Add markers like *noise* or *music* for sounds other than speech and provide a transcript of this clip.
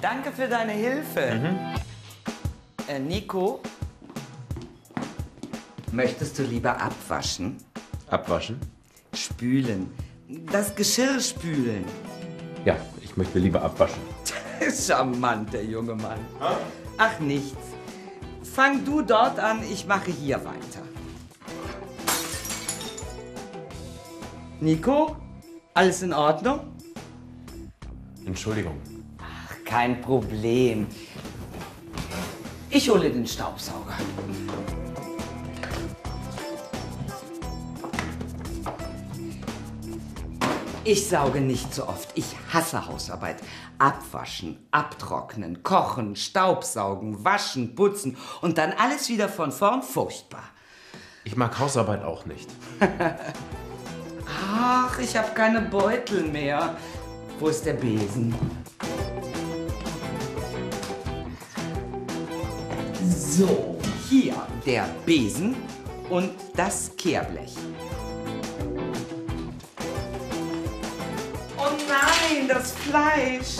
Danke für deine Hilfe. Äh, Nico, möchtest du lieber abwaschen? Abwaschen? Spülen. Das Geschirr spülen. Ja, ich möchte lieber abwaschen. *laughs* Charmant, der junge Mann. Ach, nichts. Fang du dort an, ich mache hier weiter. Nico, alles in Ordnung? Entschuldigung. Kein Problem. Ich hole den Staubsauger. Ich sauge nicht so oft. Ich hasse Hausarbeit. Abwaschen, abtrocknen, kochen, Staubsaugen, waschen, putzen und dann alles wieder von vorn. Furchtbar. Ich mag Hausarbeit auch nicht. *laughs* Ach, ich habe keine Beutel mehr. Wo ist der Besen? So, hier der Besen und das Kehrblech. Oh nein, das Fleisch.